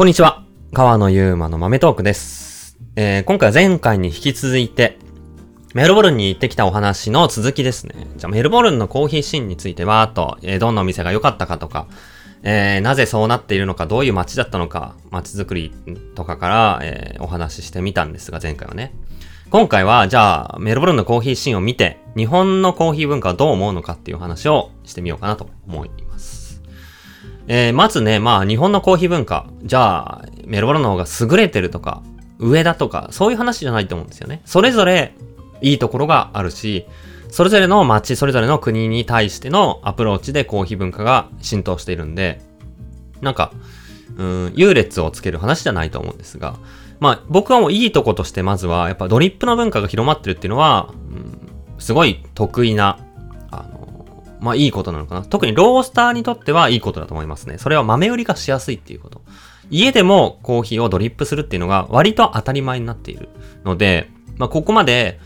こんにちは。川野ゆうまの豆トークです。えー、今回は前回に引き続いて、メルボルンに行ってきたお話の続きですね。じゃあ、メルボルンのコーヒーシーンについては、あと、えーどんなお店が良かったかとか、えーなぜそうなっているのか、どういう街だったのか、街づくりとかから、えーお話ししてみたんですが、前回はね。今回は、じゃあ、メルボルンのコーヒーシーンを見て、日本のコーヒー文化はどう思うのかっていう話をしてみようかなと思い。えーまずね、まあ、日本のコーヒー文化。じゃあ、メルボルンの方が優れてるとか、上だとか、そういう話じゃないと思うんですよね。それぞれ、いいところがあるし、それぞれの街、それぞれの国に対してのアプローチでコーヒー文化が浸透しているんで、なんか、うん、優劣をつける話じゃないと思うんですが、まあ、僕はもういいとことして、まずは、やっぱドリップの文化が広まってるっていうのは、うん、すごい得意な、まあ、いいことなのかな。特にロースターにとってはいいことだと思いますね。それは豆売りがしやすいっていうこと。家でもコーヒーをドリップするっていうのが割と当たり前になっているので、まあ、ここまで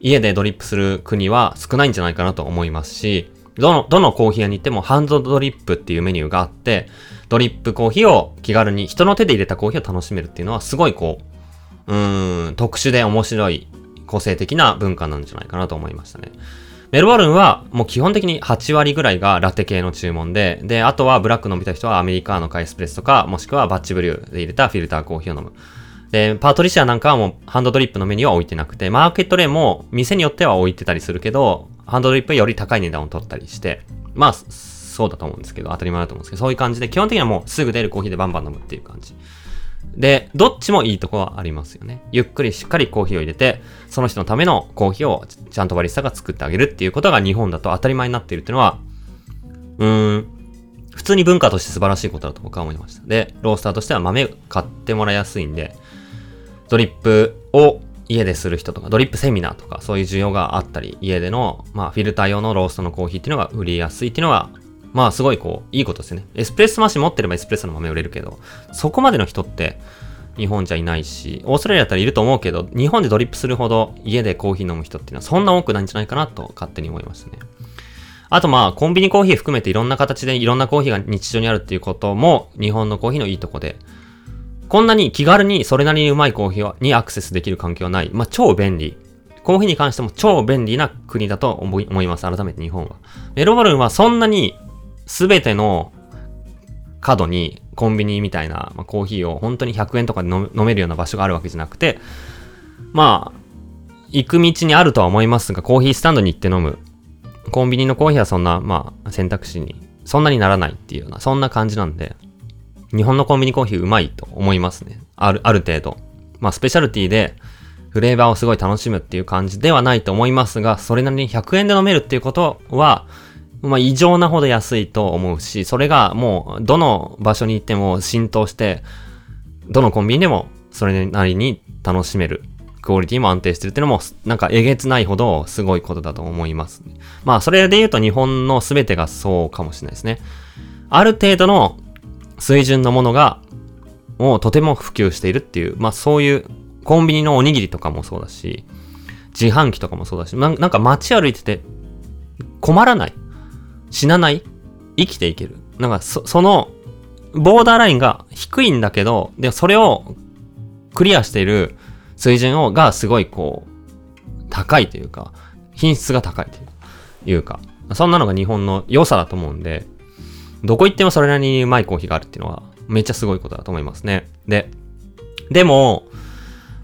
家でドリップする国は少ないんじゃないかなと思いますし、どの、どのコーヒー屋に行ってもハンドドリップっていうメニューがあって、ドリップコーヒーを気軽に人の手で入れたコーヒーを楽しめるっていうのはすごいこう、うーん、特殊で面白い個性的な文化なんじゃないかなと思いましたね。メルボルンはもう基本的に8割ぐらいがラテ系の注文で、で、あとはブラック飲みたい人はアメリカーノかエスプレッソか、もしくはバッチブリューで入れたフィルターコーヒーを飲む。で、パートリシアなんかはもうハンドドリップのメニューは置いてなくて、マーケットレーンも店によっては置いてたりするけど、ハンドドリップより高い値段を取ったりして、まあ、そうだと思うんですけど、当たり前だと思うんですけど、そういう感じで、基本的にはもうすぐ出るコーヒーでバンバン飲むっていう感じ。で、どっちもいいとこはありますよね。ゆっくりしっかりコーヒーを入れて、その人のためのコーヒーをちゃんとバリスタが作ってあげるっていうことが日本だと当たり前になっているっていうのは、うーん、普通に文化として素晴らしいことだと僕は思いました。で、ロースターとしては豆買ってもらいやすいんで、ドリップを家でする人とか、ドリップセミナーとか、そういう需要があったり、家での、まあ、フィルター用のローストのコーヒーっていうのが売りやすいっていうのは、まあ、すごいこう、いいことですよね。エスプレッソマシン持ってればエスプレッソの豆売れるけど、そこまでの人って、日本じゃいないし、オーストラリアだったらいると思うけど、日本でドリップするほど家でコーヒー飲む人っていうのはそんな多くないんじゃないかなと勝手に思いましたね。あとまあ、コンビニコーヒー含めていろんな形でいろんなコーヒーが日常にあるっていうことも日本のコーヒーのいいとこで、こんなに気軽にそれなりにうまいコーヒーにアクセスできる環境はない。まあ、超便利。コーヒーに関しても超便利な国だと思います。改めて日本は。メロボルンはそんなに全ての角にコンビニみたいな、まあ、コーヒーを本当に100円とかで飲めるような場所があるわけじゃなくて、まあ、行く道にあるとは思いますが、コーヒースタンドに行って飲む。コンビニのコーヒーはそんな、まあ、選択肢に、そんなにならないっていうような、そんな感じなんで、日本のコンビニコーヒーうまいと思いますね。ある、ある程度。まあ、スペシャルティで、フレーバーをすごい楽しむっていう感じではないと思いますが、それなりに100円で飲めるっていうことは、まあ、異常なほど安いと思うし、それがもう、どの場所に行っても浸透して、どのコンビニでも、それなりに楽しめる。クオリティも安定してるっていうのも、なんかえげつないほどすごいことだと思います、まあ、それで言うと日本の全てがそうかもしれないですね。ある程度の水準のものが、もうとても普及しているっていう、まあそういう、コンビニのおにぎりとかもそうだし、自販機とかもそうだし、ななんか街歩いてて、困らない。死なない？生きていける。なんかそ、その、ボーダーラインが低いんだけど、で、それをクリアしている水準を、がすごいこう、高いというか、品質が高いというか、そんなのが日本の良さだと思うんで、どこ行ってもそれなりにうまいコーヒーがあるっていうのは、めっちゃすごいことだと思いますね。で、でも、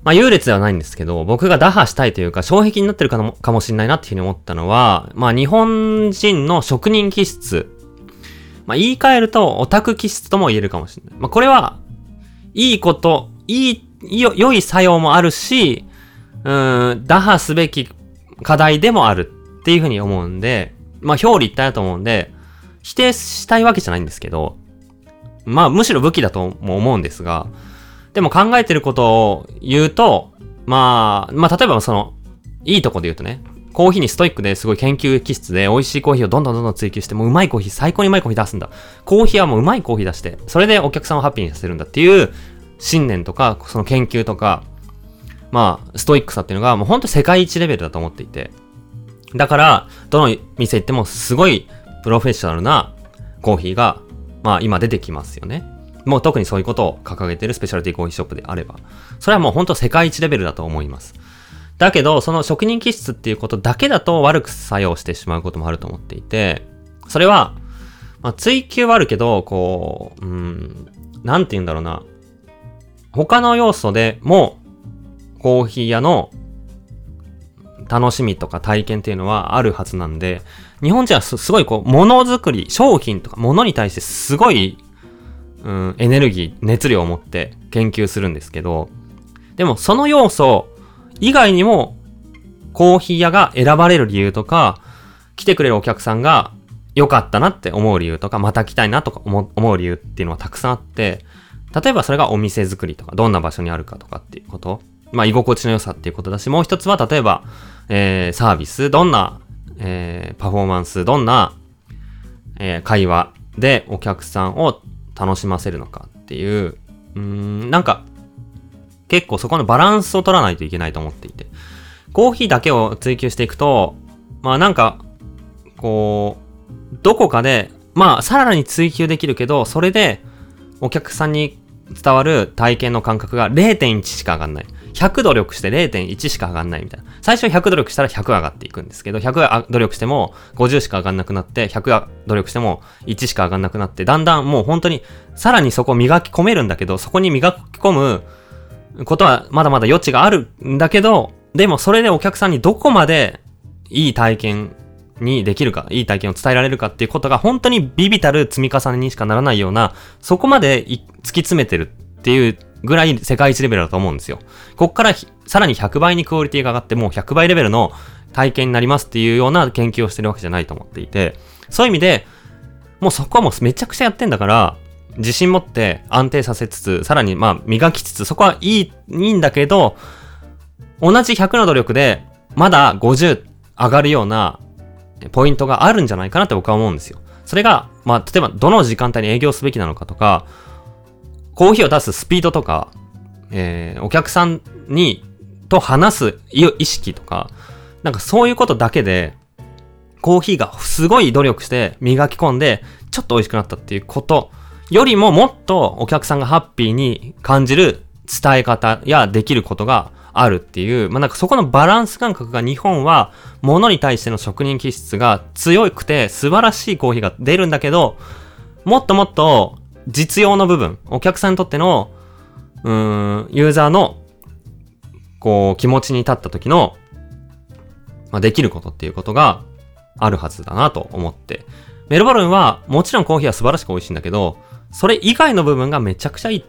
まあ優劣ではないんですけど、僕が打破したいというか、障壁になってるかもかもしれないなっていうふうに思ったのは、まあ日本人の職人気質。まあ言い換えると、オタク気質とも言えるかもしれない。まあこれは、いいこと、いい、良い作用もあるし、うん、打破すべき課題でもあるっていうふうに思うんで、まあ表裏一体だと思うんで、否定したいわけじゃないんですけど、まあむしろ武器だとも思うんですが、でも考えてることを言うと、まあ、まあ例えばその、いいとこで言うとね、コーヒーにストイックですごい研究気質で美味しいコーヒーをどんどんどんどん追求して、もううまいコーヒー、最高にうまいコーヒー出すんだ。コーヒーはもううまいコーヒー出して、それでお客さんをハッピーにさせるんだっていう信念とか、その研究とか、まあ、ストイックさっていうのがもうほんと世界一レベルだと思っていて。だから、どの店行ってもすごいプロフェッショナルなコーヒーが、まあ今出てきますよね。もう特にそういうことを掲げてるスペシャルティコーヒーショップであれば、それはもうほんと世界一レベルだと思います。だけど、その職人気質っていうことだけだと悪く作用してしまうこともあると思っていて、それは、まあ、追求はあるけど、こう、うん、なんて言うんだろうな。他の要素でも、コーヒー屋の楽しみとか体験っていうのはあるはずなんで、日本人はすごいこう、ものづくり、商品とかものに対してすごい、うん、エネルギー、熱量を持って研究するんですけど、でもその要素以外にも、コーヒー屋が選ばれる理由とか、来てくれるお客さんが良かったなって思う理由とか、また来たいなとか思う理由っていうのはたくさんあって、例えばそれがお店作りとか、どんな場所にあるかとかっていうこと。まあ、居心地の良さっていうことだし、もう一つは例えば、えー、サービス、どんな、えー、パフォーマンス、どんな、えー、会話でお客さんを楽しませるのかっていう、うーん、なんか、結構そこのバランスを取らないといけないと思っていて。コーヒーだけを追求していくと、まあなんか、こう、どこかで、まあさらに追求できるけど、それでお客さんに伝わる体験の感覚が0.1しか上がんない。100努力して0.1しか上がんないみたいな。最初100努力したら100上がっていくんですけど、100努力しても50しか上がんなくなって、100努力しても1しか上がんなくなって、だんだんもう本当にさらにそこ磨き込めるんだけど、そこに磨き込むことはまだまだ余地があるんだけど、でもそれでお客さんにどこまでいい体験にできるか、いい体験を伝えられるかっていうことが本当にビビたる積み重ねにしかならないような、そこまで突き詰めてるっていうぐらい世界一レベルだと思うんですよ。こっからさらに100倍にクオリティが上がってもう100倍レベルの体験になりますっていうような研究をしてるわけじゃないと思っていて、そういう意味で、もうそこはもうめちゃくちゃやってんだから、自信持って安定させつつ、さらにまあ磨きつつ、そこはいい、いいんだけど、同じ100の努力で、まだ50上がるようなポイントがあるんじゃないかなって僕は思うんですよ。それが、まあ、例えばどの時間帯に営業すべきなのかとか、コーヒーを出すスピードとか、えー、お客さんに、と話す意識とか、なんかそういうことだけで、コーヒーがすごい努力して磨き込んで、ちょっと美味しくなったっていうことよりももっとお客さんがハッピーに感じる伝え方やできることがあるっていう、まあ、なんかそこのバランス感覚が日本は物に対しての職人気質が強くて素晴らしいコーヒーが出るんだけど、もっともっと実用の部分、お客さんにとっての、うーん、ユーザーの、こう、気持ちに立った時の、まあ、できることっていうことがあるはずだなと思って。メルボルンは、もちろんコーヒーは素晴らしく美味しいんだけど、それ以外の部分がめちゃくちゃいい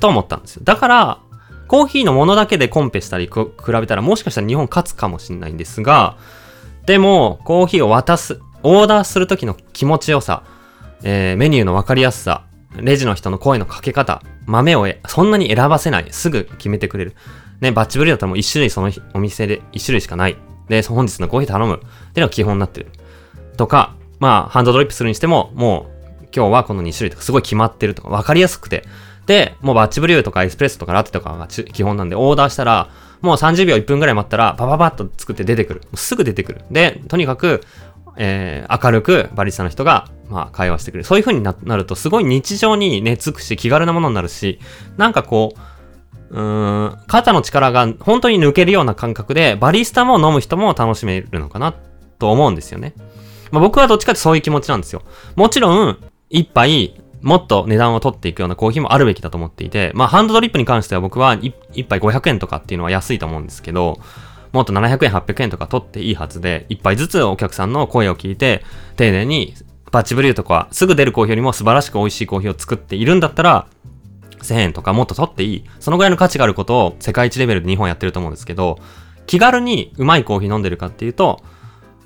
と思ったんですよ。だから、コーヒーのものだけでコンペしたり比べたらもしかしたら日本勝つかもしれないんですが、でも、コーヒーを渡す、オーダーするときの気持ちよさ、えー、メニューのわかりやすさ、レジの人の声のかけ方、豆をそんなに選ばせない。すぐ決めてくれる。ね、バッチブリだったらもう一種類そのお店で一種類しかない。で、本日のコーヒー頼む。っていうのが基本になってる。とか、まあ、ハンドドリップするにしても、もう、今日はこの2種類とかすごい決まってるとか、わかりやすくて、で、もうバッチブリューとかエスプレッソとかラテとかが基本なんで、オーダーしたら、もう30秒1分ぐらい待ったら、パパパッと作って出てくる。すぐ出てくる。で、とにかく、えー、明るくバリスタの人が、まあ、会話してくれる。そういう風になると、すごい日常に根付くし、気軽なものになるし、なんかこう、うーん、肩の力が本当に抜けるような感覚で、バリスタも飲む人も楽しめるのかな、と思うんですよね。まあ、僕はどっちかってそういう気持ちなんですよ。もちろん、一杯、もっと値段を取っていくようなコーヒーもあるべきだと思っていて、まあハンドドリップに関しては僕は一杯500円とかっていうのは安いと思うんですけど、もっと700円、800円とか取っていいはずで、一杯ずつお客さんの声を聞いて、丁寧にバッチブリューとかすぐ出るコーヒーよりも素晴らしく美味しいコーヒーを作っているんだったら、1000円とかもっと取っていい。そのぐらいの価値があることを世界一レベルで日本やってると思うんですけど、気軽にうまいコーヒー飲んでるかっていうと、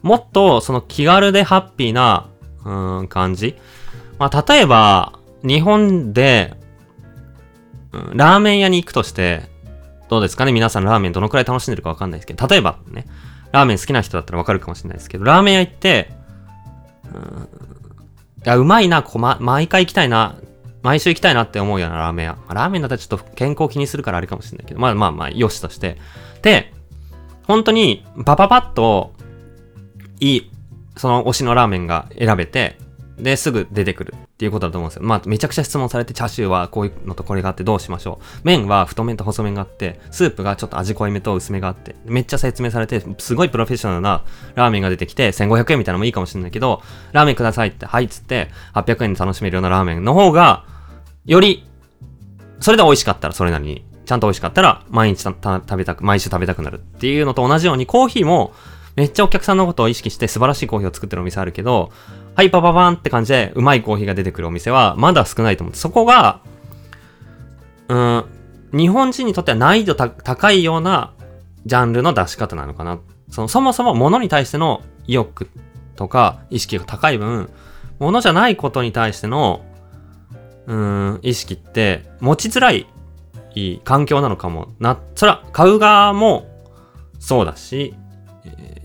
もっとその気軽でハッピーな、うーん、感じ。まあ、例えば、日本で、ラーメン屋に行くとして、どうですかね？皆さんラーメンどのくらい楽しんでるかわかんないですけど、例えばね、ラーメン好きな人だったらわかるかもしれないですけど、ラーメン屋行って、うん、いや、うまいな、こ、ま、毎回行きたいな、毎週行きたいなって思うようなラーメン屋。まあ、ラーメンだったらちょっと健康気にするからあれかもしれないけど、まあまあまあ、よしとして。で、本当に、パパパッと、いい、その推しのラーメンが選べて、で、すぐ出てくるっていうことだと思うんですよ。まあ、めちゃくちゃ質問されて、チャーシューはこういうのとこれがあってどうしましょう。麺は太麺と細麺があって、スープがちょっと味濃いめと薄めがあって、めっちゃ説明されて、すごいプロフェッショナルなラーメンが出てきて、1500円みたいなのもいいかもしれないけど、ラーメンくださいって、はいっつって、800円で楽しめるようなラーメンの方が、より、それで美味しかったらそれなりに、ちゃんと美味しかったら、毎日食べたく、毎週食べたくなるっていうのと同じように、コーヒーも、めっちゃお客さんのことを意識して素晴らしいコーヒーを作ってるお店あるけど、はい、パパパンって感じで、うまいコーヒーが出てくるお店は、まだ少ないと思う。そこが、うん、日本人にとっては難易度高いようなジャンルの出し方なのかな。その、そもそも物に対しての意欲とか意識が高い分、物じゃないことに対しての、うん、意識って持ちづらい環境なのかもな。それは買う側もそうだし、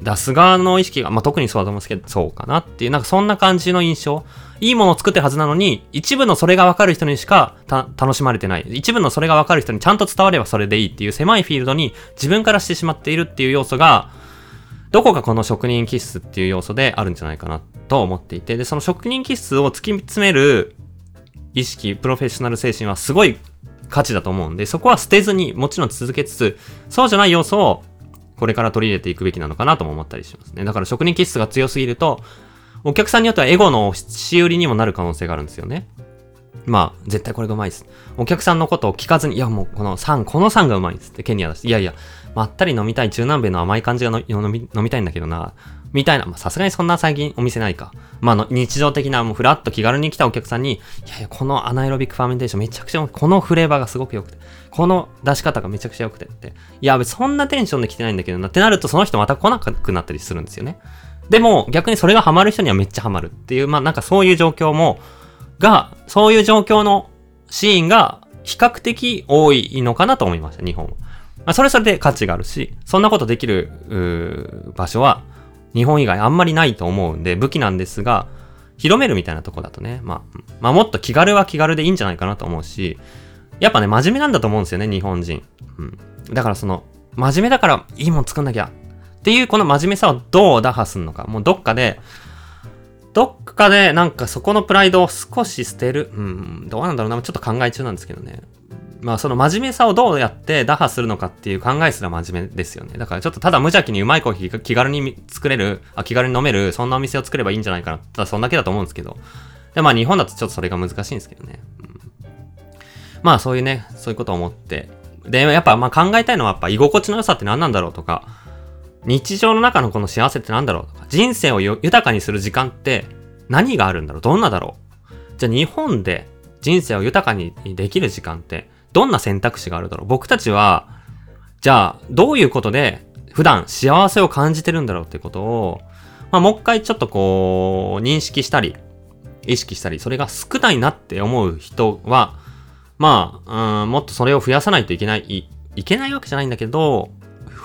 出す側の意識が、まあ、特にそうだと思うんですけど、そうかなっていう、なんかそんな感じの印象。いいものを作ってるはずなのに、一部のそれがわかる人にしか楽しまれてない。一部のそれがわかる人にちゃんと伝わればそれでいいっていう狭いフィールドに自分からしてしまっているっていう要素が、どこかこの職人気質っていう要素であるんじゃないかなと思っていて、で、その職人気質を突き詰める意識、プロフェッショナル精神はすごい価値だと思うんで、そこは捨てずにもちろん続けつつ、そうじゃない要素をこれから取り入れていくべきなのかなとも思ったりしますね。だから職人気質が強すぎると、お客さんによってはエゴの仕売りにもなる可能性があるんですよね。まあ、絶対これがうまいです。お客さんのことを聞かずに、いやもうこの3、この3がうまいですってケニアだし、いやいや、まったり飲みたい中南米の甘い感じが飲み飲みたいんだけどな、みたいな、まさすがにそんな最近お店ないか。まあの日常的なもうフラッと気軽に来たお客さんに、いやいや、この anaerobic fermentation めちゃくちゃ、このフレーバーがすごく良くて、この出し方がめちゃくちゃ良くてって。いや、別そんなテンションで来てないんだけどなってなるとその人また来なくなったりするんですよね。でも逆にそれがハマる人にはめっちゃハマるっていう、まあなんかそういう状況も、が、そういう状況のシーンが比較的多いのかなと思いました、日本は。まあ、それそれで価値があるし、そんなことできる、場所は日本以外あんまりないと思うんで、武器なんですが、広めるみたいなとこだとね、まあ、まあもっと気軽は気軽でいいんじゃないかなと思うし、やっぱね、真面目なんだと思うんですよね、日本人。うん。だからその、真面目だからいいもん作んなきゃっていうこの真面目さをどう打破するのか。もうどっかで、どっかでなんかそこのプライドを少し捨てる。うん、どうなんだろうな。ちょっと考え中なんですけどね。まあその真面目さをどうやって打破するのかっていう考えすら真面目ですよね。だからちょっとただ無邪気にうまいコーヒー気軽に作れる、あ気軽に飲める、そんなお店を作ればいいんじゃないかな。ただそんだけだと思うんですけど。でまあ日本だとちょっとそれが難しいんですけどね。うんまあそういうね、そういうことを思って。で、やっぱまあ考えたいのはやっぱ居心地の良さって何なんだろうとか、日常の中のこの幸せって何だろうとか、人生を豊かにする時間って何があるんだろう？どんなだろう？じゃあ日本で人生を豊かにできる時間ってどんな選択肢があるだろう僕たちは、じゃあどういうことで普段幸せを感じてるんだろうってことを、まあもう一回ちょっとこう認識したり、意識したり、それが少ないなって思う人は、まあ、うん、もっとそれを増やさないといけない、い、けないわけじゃないんだけど、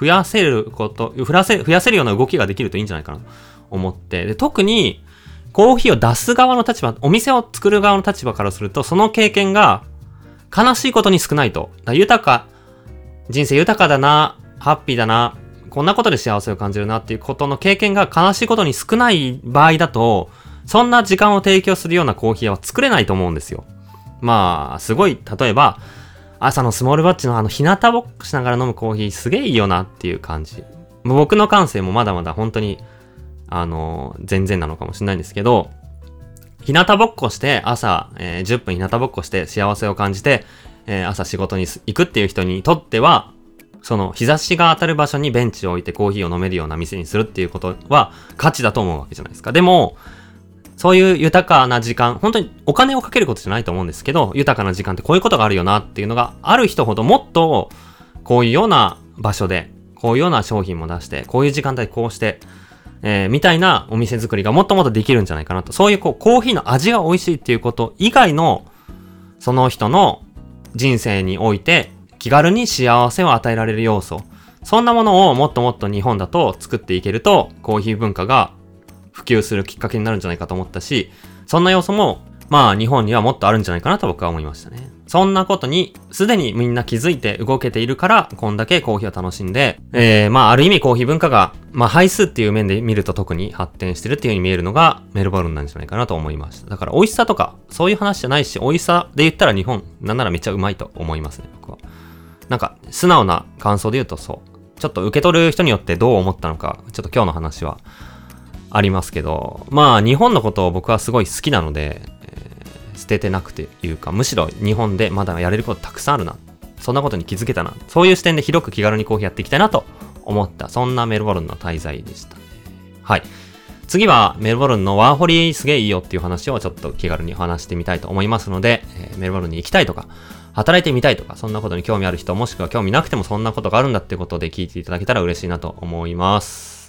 増やせること、増やせ、増やせるような動きができるといいんじゃないかなと思って。で、特に、コーヒーを出す側の立場、お店を作る側の立場からすると、その経験が悲しいことに少ないと。豊か、人生豊かだな、ハッピーだな、こんなことで幸せを感じるなっていうことの経験が悲しいことに少ない場合だと、そんな時間を提供するようなコーヒーは作れないと思うんですよ。まあ、すごい、例えば、朝のスモールバッチのあの、日向ぼっこしながら飲むコーヒーすげえいいよなっていう感じ。僕の感性もまだまだ本当に、あの、全然なのかもしれないんですけど、日向ぼっこして朝、えー、10分日向ぼっこして幸せを感じて、えー、朝仕事に行くっていう人にとっては、その日差しが当たる場所にベンチを置いてコーヒーを飲めるような店にするっていうことは価値だと思うわけじゃないですか。でも、そういう豊かな時間、本当にお金をかけることじゃないと思うんですけど、豊かな時間ってこういうことがあるよなっていうのがある人ほどもっと、こういうような場所で、こういうような商品も出して、こういう時間帯こうして、えー、みたいなお店作りがもっともっとできるんじゃないかなと。そういうこう、コーヒーの味が美味しいっていうこと以外の、その人の人生において、気軽に幸せを与えられる要素。そんなものをもっともっと日本だと作っていけると、コーヒー文化が普及するきっかけになるんじゃないかと思ったし、そんな要素もまあ日本にはもっとあるんじゃないかなと僕は思いましたね。そんなことに、すでにみんな気づいて動けているから、こんだけコーヒーを楽しんで、えー、まあある意味コーヒー文化が、まあ配数っていう面で見ると特に発展してるっていう風に見えるのがメルボルンなんじゃないかなと思いました。だから美味しさとか、そういう話じゃないし、美味しさで言ったら日本、なんならめっちゃうまいと思いますね、僕は。なんか、素直な感想で言うとそう。ちょっと受け取る人によってどう思ったのか、ちょっと今日の話はありますけど、まあ日本のことを僕はすごい好きなので、ててなくていうか、むしろ日本でまだやれることたくさんあるな。そんなことに気づけたな。そういう視点で広く気軽にコーヒーやっていきたいなと思った、そんなメルボルンの滞在でした、はい。次はメルボルンのワーホリすげえいいよっていう話をちょっと気軽に話してみたいと思いますので、えー、メルボルンに行きたいとか、働いてみたいとか、そんなことに興味ある人、もしくは興味なくてもそんなことがあるんだってことで聞いていただけたら嬉しいなと思います。